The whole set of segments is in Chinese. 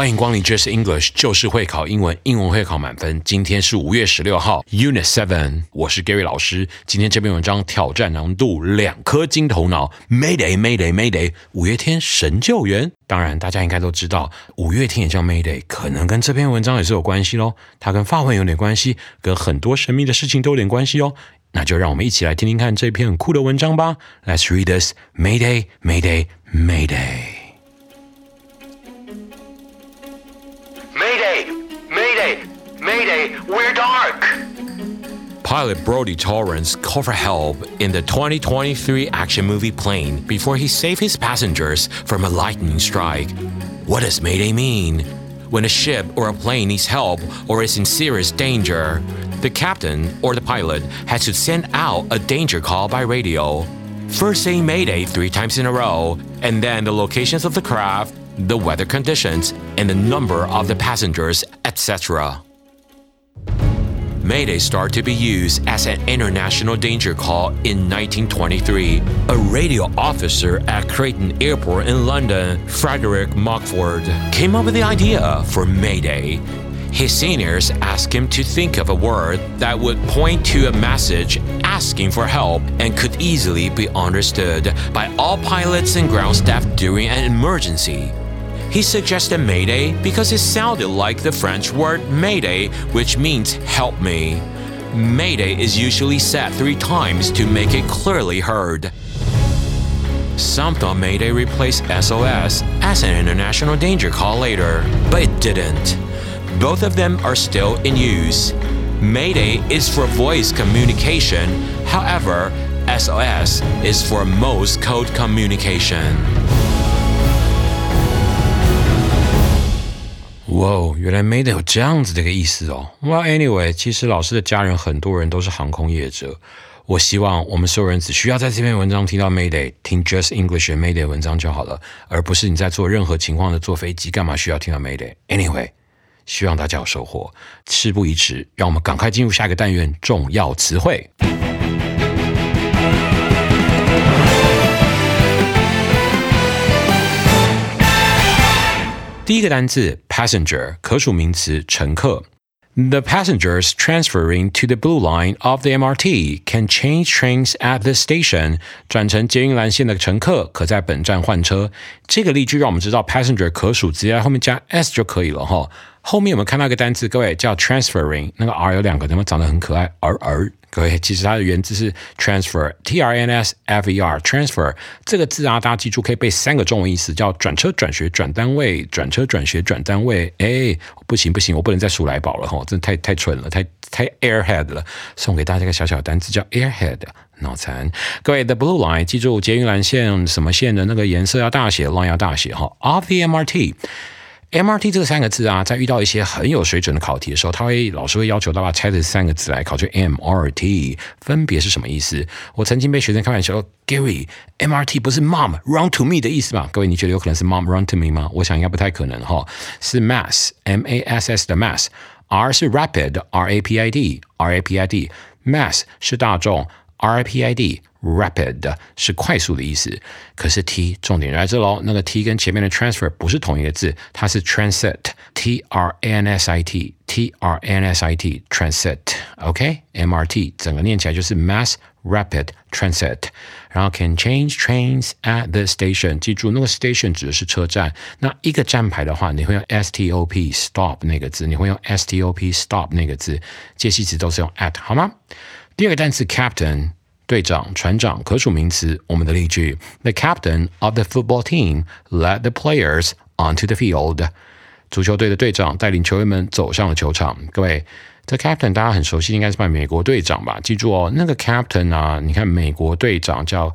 欢迎光临 Just English，就是会考英文，英文会考满分。今天是五月十六号，Unit Seven，我是 Gary 老师。今天这篇文章挑战难度两颗金头脑，Mayday，Mayday，Mayday，五月天神救援。当然，大家应该都知道，五月天也叫 Mayday，可能跟这篇文章也是有关系喽。它跟发文有点关系，跟很多神秘的事情都有点关系哦。那就让我们一起来听听看这篇很酷的文章吧。Let's read this Mayday，Mayday，Mayday。Mayday, Pilot Brody Torrance called for help in the 2023 action movie Plane before he saved his passengers from a lightning strike. What does Mayday mean? When a ship or a plane needs help or is in serious danger, the captain or the pilot has to send out a danger call by radio. First saying Mayday three times in a row, and then the locations of the craft, the weather conditions, and the number of the passengers, etc. Mayday started to be used as an international danger call in 1923. A radio officer at Creighton Airport in London, Frederick Mockford, came up with the idea for Mayday. His seniors asked him to think of a word that would point to a message asking for help and could easily be understood by all pilots and ground staff during an emergency. He suggested Mayday because it sounded like the French word Mayday, which means help me. Mayday is usually said three times to make it clearly heard. Some thought Mayday replaced SOS as an international danger call later, but it didn't. Both of them are still in use. Mayday is for voice communication, however, SOS is for most code communication. 哇哦，原来 Mayday 有这样子的一个意思哦。Well, anyway，其实老师的家人很多人都是航空业者。我希望我们所有人只需要在这篇文章听到 Mayday，听 Just English Mayday 文章就好了，而不是你在做任何情况的坐飞机，干嘛需要听到 Mayday？Anyway，希望大家有收获。事不宜迟，让我们赶快进入下一个单元——重要词汇。第一个单词 passenger 可数名词，乘客。The passengers transferring to the blue line of the MRT can change trains at the station。转乘捷运蓝线的乘客可在本站换车。这个例句让我们知道 passenger 可数，直接在后面加 s 就可以了哈。后面我们看到一个单词，各位叫 transferring，那个 r 有两个，怎么长得很可爱？r r。各位，其实它的原字是 transfer，t r n s f e r，transfer 这个字啊，大家记住可以背三个中文意思，叫转车、转学、转单位，转车、转学、转单位。哎，不行不行，我不能再数来宝了哈，真的太太蠢了，太太 airhead 了。送给大家一个小小单词叫 airhead，脑残。各位，the blue line，记住捷运蓝线什么线的那个颜色要大写，line 要大写哈，of the MRT。MRT 这三个字啊，在遇到一些很有水准的考题的时候，他会老师会要求大家拆这三个字来考，就 MRT 分别是什么意思？我曾经被学生开玩笑说，Gary，MRT 不是 Mom run to me 的意思吧？各位，你觉得有可能是 Mom run to me 吗？我想应该不太可能哈，是 Mass，M A S S 的 Mass，R 是 Rapid，R A P I D，R A P I D，Mass 是大众，R A P I D。Rapid 是快速的意思，可是 T 重点在这喽。那个 T 跟前面的 transfer 不是同一个字，它是 transit，T R A N S I T，T R A N S I T，transit，OK，MRT 整个念起来就是 Mass Rapid Transit。然后 can change trains at the station，记住那个 station 指的是车站。那一个站牌的话，你会用 stop stop 那个字，你会用 stop stop 那个字，介系词都是用 at 好吗？第二个单词 captain。队长、船长，可数名词。我们的例句：The captain of the football team led the players onto the field。足球队的队长带领球员们走上了球场。各位，这 captain 大家很熟悉，应该是扮美国队长吧？记住哦，那个 captain 啊，你看美国队长叫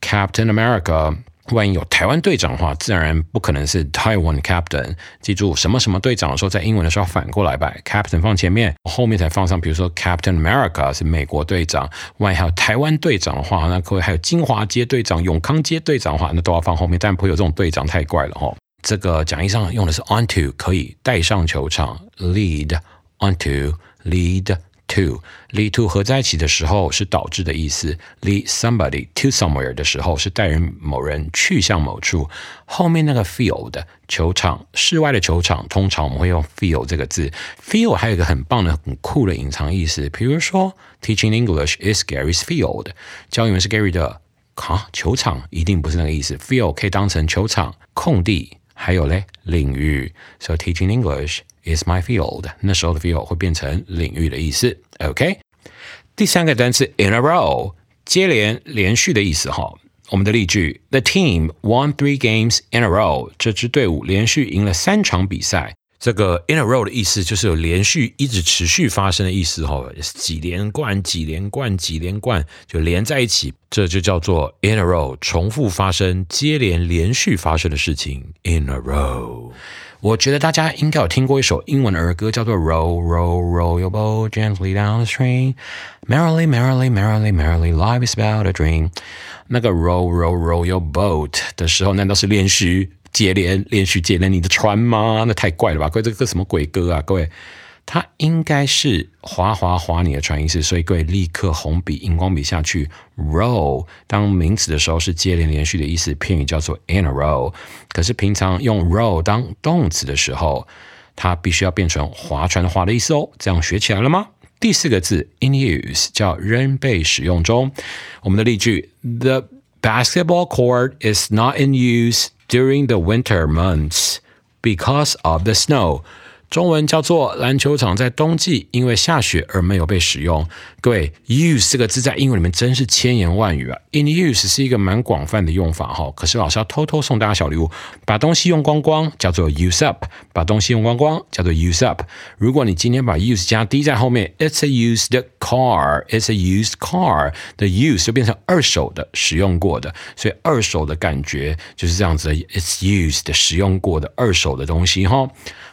Captain America。万一有台湾队长的话，自然不可能是 Taiwan Captain。记住，什么什么队长的时候，在英文的时候反过来把 Captain 放前面，后面才放上。比如说 Captain America 是美国队长，万一还有台湾队长的话，那各位还有金华街队长、永康街队长的话，那都要放后面。但不会有这种队长，太怪了哈。这个讲义上用的是 onto，可以带上球场，lead onto lead。to lead to 合在一起的时候是导致的意思，lead somebody to somewhere 的时候是带人某人去向某处。后面那个 field 球场，室外的球场，通常我们会用 field 这个字。field 还有一个很棒的、很酷的隐藏意思，比如说 teaching English is Gary's field，教英文是 Gary 的啊，球场一定不是那个意思。field 可以当成球场、空地，还有嘞领域。So teaching English。 Is my field。那时候的 field 会变成领域的意思。OK，第三个单词 in a row，接连、连续的意思哈。我们的例句：The team won three games in a row。这支队伍连续赢了三场比赛。这个 in a row 的意思就是有连续、一直持续发生的意思哈，几连冠、几连冠、几连冠就连在一起，这就叫做 in a row，重复发生、接连、连续发生的事情 in a row。我觉得大家应该有听过一首英文儿歌，叫做 Roll Roll Roll Your Boat Gently Down the Stream, Merrily Merrily Merrily Merrily Life is about a Dream。那个 Roll Roll Roll Your Boat 的时候，难道是连续接连连续接连你的船吗？那太怪了吧！各位，这个什么鬼歌啊？各位。它应该是滑滑滑你的船意思，所以各位立刻红笔荧光笔下去。roll 当名词的时候是接连连续的意思，片语叫做 in a row。可是平常用 roll 当动词的时候，它必须要变成划船划的意思哦。这样学起来了吗？第四个字 in use 叫仍被使用中。我们的例句：The basketball court is not in use during the winter months because of the snow。中文叫做篮球场，在冬季因为下雪而没有被使用。各位，use 这个字在英文里面真是千言万语啊！In use 是一个蛮广泛的用法哈。可是老师要偷偷送大家小礼物，把东西用光光叫做 use up，把东西用光光叫做 use up。如果你今天把 use 加 d 在后面，it's a used car，it's a used car 的 use 就变成二手的、使用过的，所以二手的感觉就是这样子的，it's used 使用过的二手的东西哈。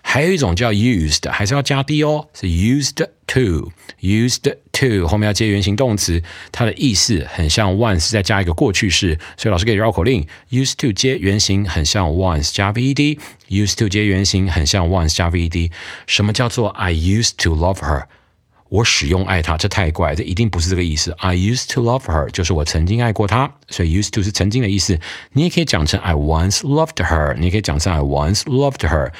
还有一种叫 used，还是要加 d 哦，是 used to，used to 后面要接原形动词，它的意思很像 once 再加一个过去式，所以老师给你绕口令：used to 接原形很像 once 加 ved，used to 接原形很像 once 加 ved。什么叫做 I used to love her？我使用爱她，这太怪，这一定不是这个意思。I used to love her 就是我曾经爱过她，所以 used to 是曾经的意思。你也可以讲成 I once loved her，你也可以讲成 I once loved her。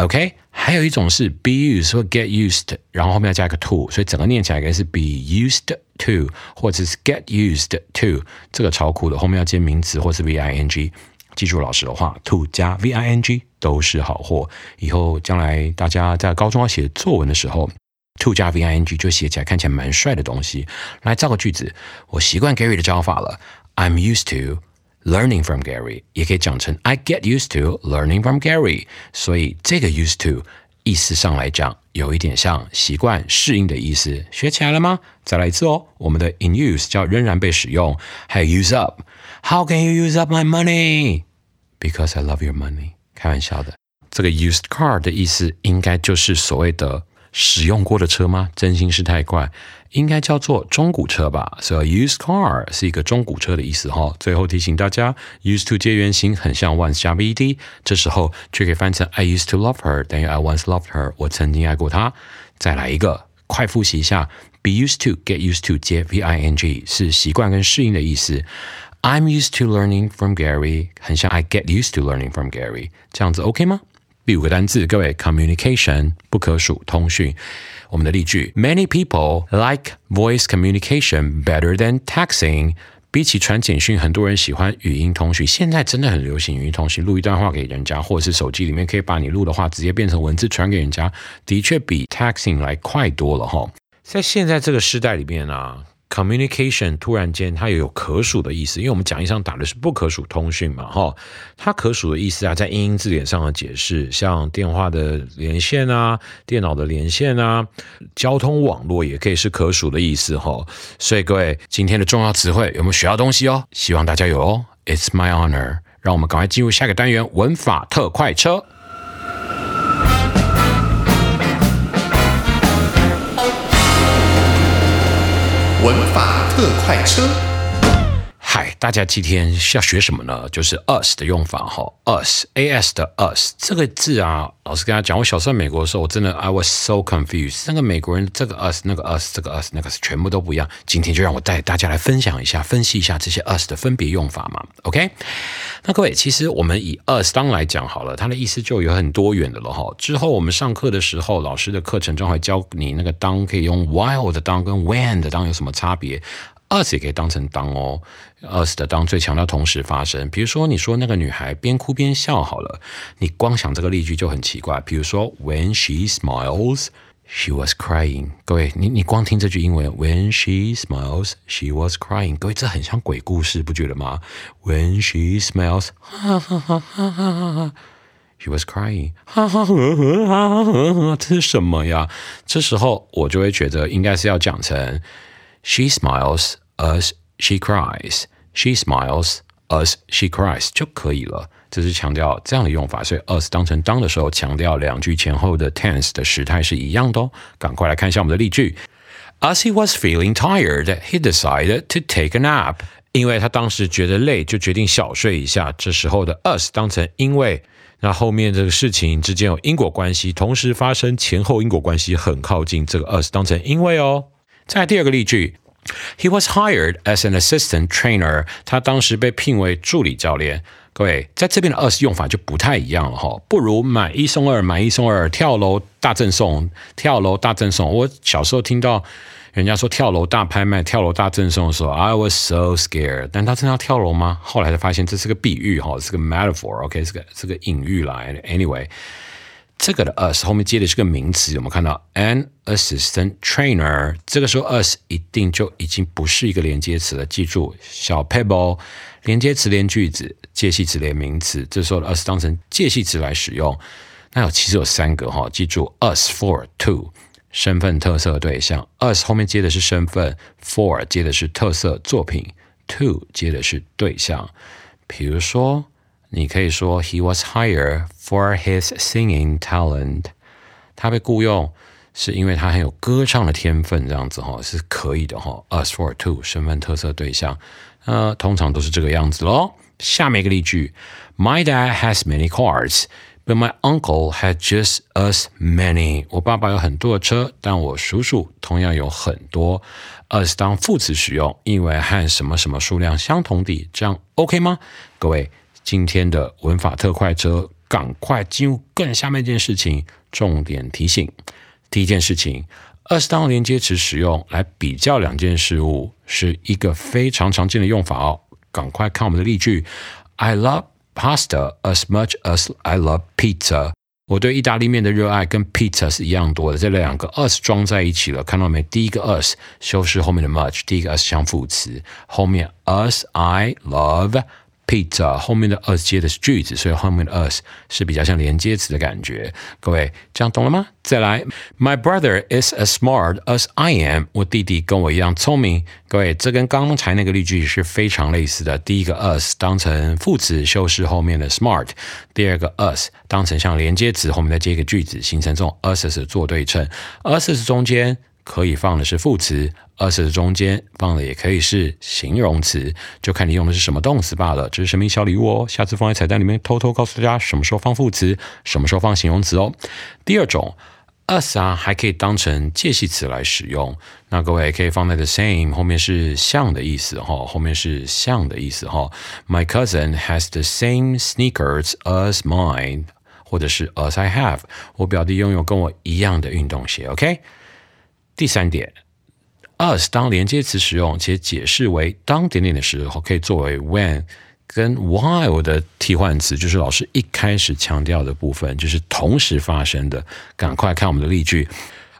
OK，还有一种是 be used 或 get used，然后后面要加一个 to，所以整个念起来应该是 be used to，或者是 get used to，这个超酷的，后面要接名词或是 v i n g。记住老师的话，to 加 v i n g 都是好货。以后将来大家在高中要写作文的时候，to 加 v i n g 就写起来看起来蛮帅的东西。来造个句子，我习惯 Gary 的教法了，I'm used to。Learning from Gary 也可以讲成 I get used to learning from Gary，所以这个 used to 意思上来讲有一点像习惯、适应的意思。学起来了吗？再来一次哦。我们的 in use 叫仍然被使用，还有 use up。How can you use up my money? Because I love your money。开玩笑的，这个 used car 的意思应该就是所谓的 使用过的车吗？真心是太怪。应该叫做中古车吧，所以 used car 是一个中古车的意思哈。最后提醒大家，used to 接原形很像 once 加 vd，这时候却可以翻成 I used to love her 等于 I once loved her，我曾经爱过她。再来一个，快复习一下，be used to get used to 接 ving 是习惯跟适应的意思。I'm used to learning from Gary，很像 I get used to learning from Gary，这样子 OK 吗？第五个单字，各位 communication 不可数通讯。我们的例句：Many people like voice communication better than texting。比起传简讯，很多人喜欢语音通讯。现在真的很流行语音通讯，录一段话给人家，或者是手机里面可以把你录的话直接变成文字传给人家，的确比 texting 来快多了哈。在现在这个时代里面啊，communication 突然间它也有可数的意思，因为我们讲义上打的是不可数通讯嘛，哈，它可数的意思啊，在英英字典上的解释，像电话的连线啊，电脑的连线啊，交通网络也可以是可数的意思，哈。所以各位今天的重要词汇有没有学到东西哦？希望大家有哦。It's my honor。让我们赶快进入下个单元——文法特快车。文法特快车。大家今天是要学什么呢？就是 us 的用法哈，us，as 的 us 这个字啊，老师跟他讲，我小时候在美国的时候，我真的 I was so confused。那个美国人这个 us，那个 us，这个 us，那个全部都不一样。今天就让我带大家来分享一下，分析一下这些 us 的分别用法嘛。OK，那各位，其实我们以 us 当来讲好了，它的意思就有很多元的了哈。之后我们上课的时候，老师的课程中会教你那个当可以用 while 的当跟 when 的当有什么差别。Us 也可以当成当哦，us 的当最强调同时发生。比如说，你说那个女孩边哭边笑好了，你光想这个例句就很奇怪。比如说，When she smiles, she was crying。各位，你你光听这句英文，When she smiles, she was crying。各位，这很像鬼故事，不觉得吗？When she smiles, 哈哈哈哈哈哈，she was crying，哈哈哈哈，这是什么呀？这时候我就会觉得应该是要讲成。She smiles as she cries. She smiles as she cries 就可以了。这是强调这样的用法，所以 as 当成当的时候，强调两句前后的 tense 的时态是一样的哦。赶快来看一下我们的例句。As he was feeling tired, he decided to take a nap. 因为他当时觉得累，就决定小睡一下。这时候的 as 当成因为，那后面这个事情之间有因果关系，同时发生，前后因果关系很靠近，这个 as 当成因为哦。再第二个例句，He was hired as an assistant trainer。他当时被聘为助理教练。各位，在这边的 as 用法就不太一样了哈，不如买一送二，买一送二，跳楼大赠送，跳楼大赠送。我小时候听到人家说跳楼大拍卖、跳楼大赠送的时候，I was so scared。但他真的要跳楼吗？后来才发现这是个比喻哈，是个 metaphor，OK，是个是个隐喻啦。Anyway。这个的 us 后面接的是个名词，我们看到 an assistant trainer？这个时候 us 一定就已经不是一个连接词了。记住，小 pebble 连接词连句子，介系词连名词。这时候的 us 当成介系词来使用。那有其实有三个哈，记住 us for to 身份特色对象，us 后面接的是身份，for 接的是特色作品，to 接的是对象。比如说。你可以说 He was hired for his singing talent。他被雇佣是因为他很有歌唱的天分，这样子哈是可以的哈。As for two 身份特色对象，呃，通常都是这个样子喽。下面一个例句：My dad has many cars, but my uncle had just as many。我爸爸有很多的车，但我叔叔同样有很多。as 当副词使用，意为和什么什么数量相同的，这样 OK 吗？各位。今天的文法特快车，赶快进入更下面一件事情。重点提醒：第一件事情，as 当连接词使用来比较两件事物，是一个非常常见的用法哦。赶快看我们的例句：I love pasta as much as I love pizza。我对意大利面的热爱跟 pizza 是一样多的。这两个 as 装在一起了，看到没？第一个 as 修饰后面的 much，第一个 as 相副词，后面 as I love。Peter 后面的 us 接的是句子，所以后面的 us 是比较像连接词的感觉。各位这样懂了吗？再来，My brother is as smart as I am。我弟弟跟我一样聪明。各位，这跟刚才那个例句是非常类似的。第一个 us 当成副词修饰后面的 smart，第二个 us 当成像连接词后面再接一个句子，形成这种 us 的做对称。us 中间。可以放的是副词，as 的中间放的也可以是形容词，就看你用的是什么动词罢了。这是神秘小礼物哦，下次放在彩蛋里面，偷偷告诉大家什么时候放副词，什么时候放形容词哦。第二种，as 啊还可以当成介系词来使用，那各位可以放在 the same 后面是像的意思哈，后面是像的意思哈。My cousin has the same sneakers as mine，或者是 as I have，我表弟拥有跟我一样的运动鞋。OK。第三点，as 当连接词使用，且解释为当点点的时候，可以作为 when 跟 while 的替换词，就是老师一开始强调的部分，就是同时发生的。赶快看我们的例句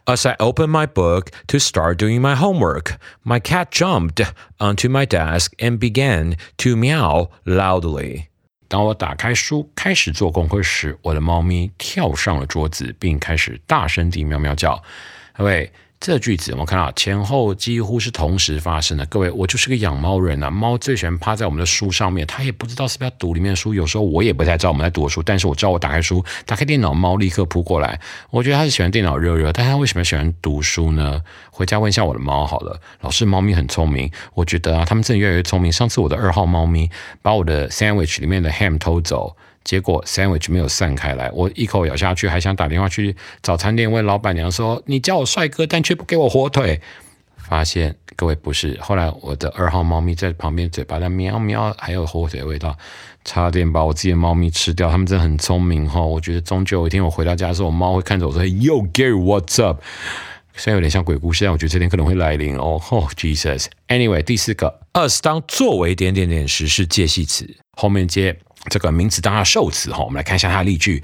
As I opened my book to start doing my homework, my cat jumped onto my desk and began to meow loudly. 当我打开书开始做功课时，我的猫咪跳上了桌子，并开始大声地喵喵叫。各位， 这句子我们看到前后几乎是同时发生的。各位，我就是个养猫人啊，猫最喜欢趴在我们的书上面，它也不知道是不是要读里面的书。有时候我也不太知道我们在读书，但是我知道我打开书，打开电脑，猫立刻扑过来。我觉得它是喜欢电脑热热，但它为什么喜欢读书呢？回家问一下我的猫好了。老师，猫咪很聪明，我觉得啊，它们真的越来越聪明。上次我的二号猫咪把我的 sandwich 里面的 ham 偷走。结果 sandwich 没有散开来，我一口咬下去，还想打电话去早餐店问老板娘说：“你叫我帅哥，但却不给我火腿。”发现各位不是，后来我的二号猫咪在旁边嘴巴在喵喵，还有火腿的味道，差点把我自己的猫咪吃掉。它们真的很聪明哈，我觉得终究有一天我回到家的时候，我猫会看着我说：“Yo Gary，what's up？” 虽然有点像鬼故事，但我觉得这天可能会来临哦。Oh Jesus！Anyway，第四个，us 当作为点点点时是介系词，后面接。这个名词当它受词哈，我们来看一下它的例句。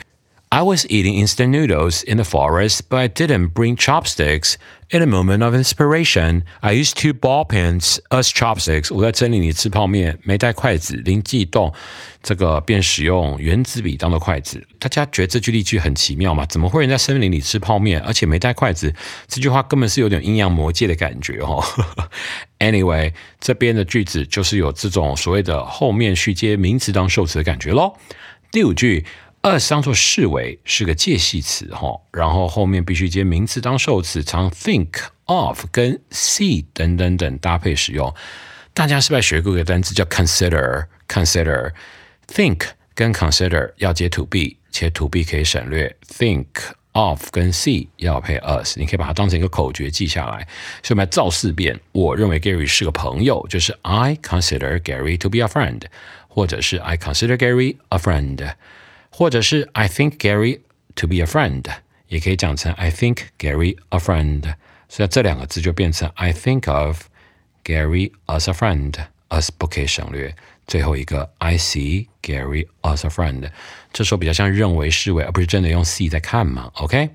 I was eating instant noodles in the forest, but I didn't bring chopsticks. In a moment of inspiration, I used two ball pens as chopsticks. 我在森林里吃泡面，没带筷子，灵机一动，这个便使用原子笔当做筷子。大家觉得这句例句很奇妙吗？怎么会人在森林里吃泡面，而且没带筷子？这句话根本是有点阴阳魔界的感觉哦。Anyway，这边的句子就是有这种所谓的后面续接名词当受词的感觉喽。第五句。us 当做视为是个介系词哈，然后后面必须接名词当受词，常 think of 跟 see 等等等搭配使用。大家是不是学过一个单词叫 consider？consider，think 跟 consider 要接 to be，且 to be 可以省略。think of 跟 see 要配 us，你可以把它当成一个口诀记下来。所以我们来造四遍。我认为 Gary 是个朋友，就是 I consider Gary to be a friend，或者是 I consider Gary a friend。或者是 I think Gary to be a friend，也可以讲成 I think Gary a friend，所以这两个字就变成 I think of Gary as a friend，as 不可以省略。最后一个 I see Gary as a friend， 这时候比较像认为视为，而不是真的用 see 在看嘛。OK，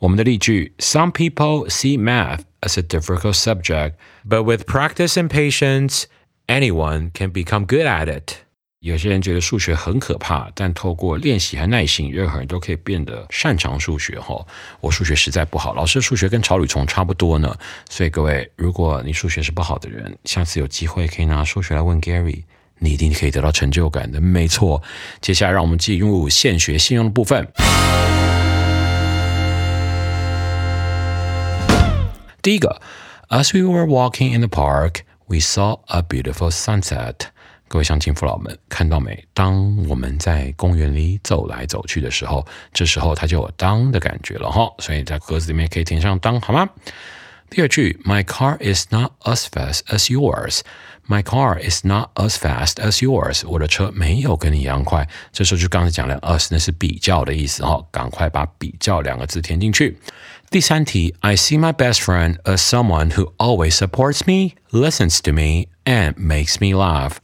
我们的例句：Some people see math as a difficult subject, but with practice and patience, anyone can become good at it. 有些人觉得数学很可怕，但透过练习和耐心，任何人都可以变得擅长数学。哈，我数学实在不好，老师数学跟草履虫差不多呢。所以各位，如果你数学是不好的人，下次有机会可以拿数学来问 Gary，你一定可以得到成就感的。没错，接下来让我们进入现学现用的部分。第一个，As we were walking in the park, we saw a beautiful sunset. 各位乡亲父老们，看到没？当我们在公园里走来走去的时候，这时候它就有当的感觉了哈。所以在格子里面可以填上当，好吗？第二句，My car is not as fast as yours. My car is not as fast as yours. 我的车没有跟你一样快。这时候就刚才讲了，as 那是比较的意思哈。赶快把比较两个字填进去。第三题，I see my best friend as someone who always supports me, listens to me, and makes me laugh。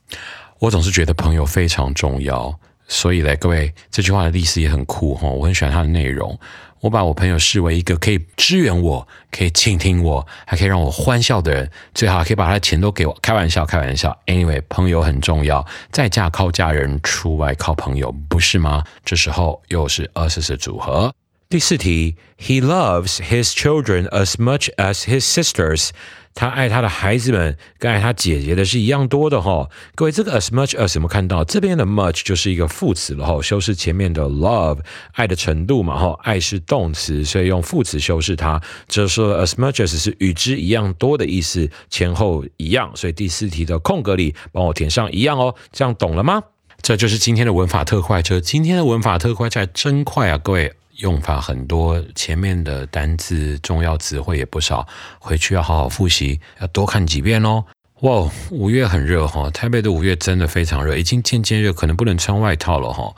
我总是觉得朋友非常重要，所以嘞，各位这句话的意思也很酷哈，我很喜欢它的内容。 我把我朋友视为一个可以支援我、可以倾听我、还可以让我欢笑的人，最好可以把他的钱都给我。开玩笑，开玩笑。Anyway，朋友很重要，在家靠家人，出外靠朋友，不是吗？这时候又是二十四组合。第四题，He loves his children as much as his sisters。他爱他的孩子们，跟爱他姐姐的是一样多的哈。各位，这个 as much as 有没有看到？这边的 much 就是一个副词了哈，修饰前面的 love，爱的程度嘛哈。爱是动词，所以用副词修饰它。就是 as much as 是与之一样多的意思，前后一样。所以第四题的空格里帮我填上一样哦，这样懂了吗？这就是今天的文法特快车。今天的文法特快车真快啊，各位。用法很多，前面的单字、重要词汇也不少，回去要好好复习，要多看几遍哦。哇，五月很热哈，台北的五月真的非常热，已经渐渐热，可能不能穿外套了哈。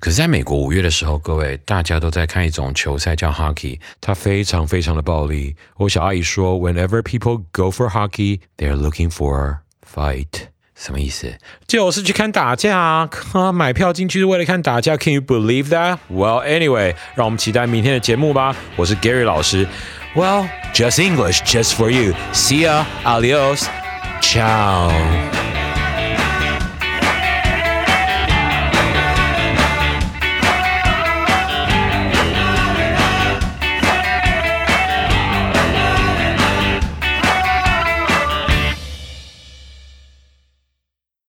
可是，在美国五月的时候，各位大家都在看一种球赛叫 hockey，它非常非常的暴力。我小阿姨说，Whenever people go for hockey, they are looking for fight。什么意思？就是去看打架啊！买票进去是为了看打架，Can you believe that? Well, anyway，让我们期待明天的节目吧。我是 Gary 老师，Well, just English, just for you. See ya, adios, ciao.